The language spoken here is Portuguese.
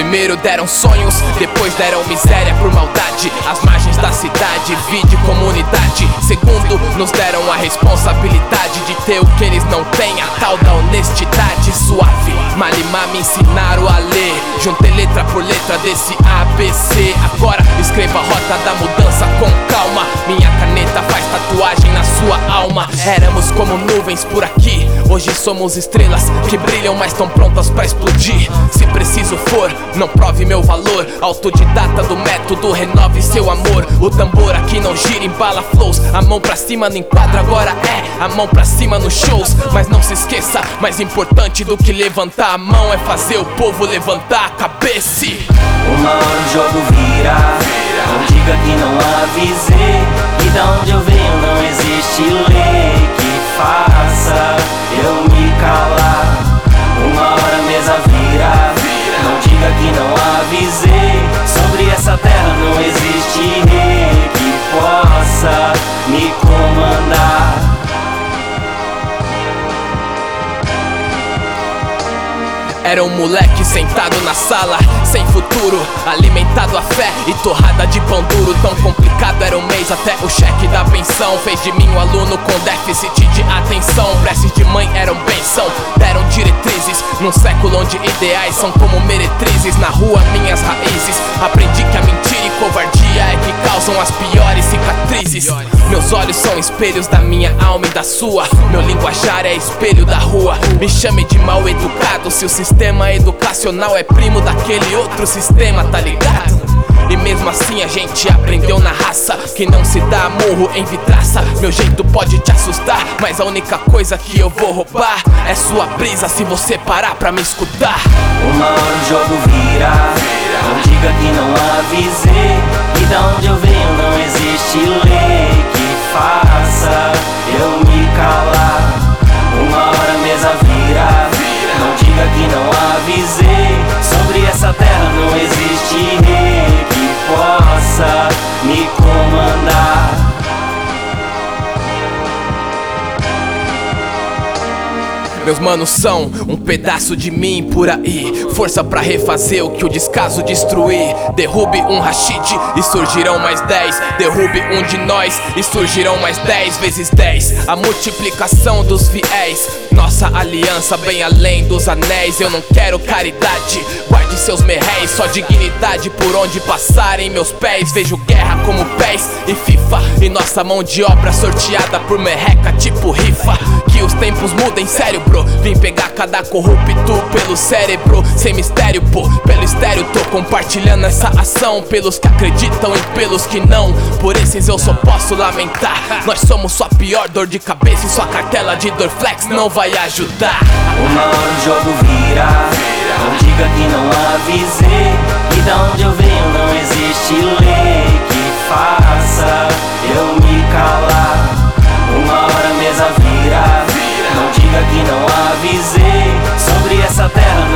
Primeiro deram sonhos, depois deram miséria por maldade. As margens da cidade, vide comunidade. Segundo, nos deram a responsabilidade de ter o que eles não têm, a tal da honestidade suave. Malimar me ensinaram a ler. Juntei letra por letra desse ABC. Agora escreva a rota da mudança Éramos como nuvens por aqui. Hoje somos estrelas que brilham, mas estão prontas para explodir. Se preciso for, não prove meu valor. Autodidata do método, renove seu amor. O tambor aqui não gira, embala flows. A mão pra cima no enquadro agora é a mão pra cima nos shows. Mas não se esqueça, mais importante do que levantar a mão é fazer o povo levantar a cabeça. Uma hora o jogo vira. Não diga que não avisei. E da onde eu venho não existe lei não existe rei que possa me comandar. Era um moleque sentado na sala, sem futuro, alimentado a fé e torrada de pão duro. Tão complicado era o mês até o cheque da pensão. Fez de mim um aluno com déficit de atenção. Preces de mãe eram benção. Num século onde ideais são como meretrizes. Na rua, minhas raízes. Aprendi que a mentira e covardia é que causam as piores cicatrizes. Meus olhos são espelhos da minha alma e da sua. Meu linguajar é espelho da rua. Me chame de mal educado se o sistema educacional é primo daquele outro sistema, tá ligado? E mesmo assim a gente aprendeu na raça Que não se dá murro em vitraça Meu jeito pode te assustar Mas a única coisa que eu vou roubar É sua brisa se você parar pra me escutar Uma hora o jogo vira. Não diga que não avisei. E da onde eu venho não existe lei Meus manos são um pedaço de mim por aí. Força pra refazer o que o descaso destruir. Derrube um Rashid e surgirão mais dez. Derrube um de nós e surgirão mais dez vezes dez. A multiplicação dos fiéis. Nossa aliança bem além dos anéis. Eu não quero caridade. Guarde seus merréis, só dignidade por onde passarem meus pés. Vejo guerra como pés e FIFA. E nossa mão de obra sorteada por merreca tipo rifa. Que os tempos mudem, sério, bro. Vim pegar cada corrupto pelo cérebro. Sem mistério, pô, pelo estéreo. Tô compartilhando essa ação pelos que acreditam e pelos que não. Por esses eu só posso lamentar. Nós somos sua pior dor de cabeça e sua cartela de Dorflex não vai ajudar. Uma hora o jogo vira. Não diga que não avisei. E da onde eu venho não existe lei que faça eu me calar. Uma hora a mesa vira. Não diga que não avisei. Sobre essa terra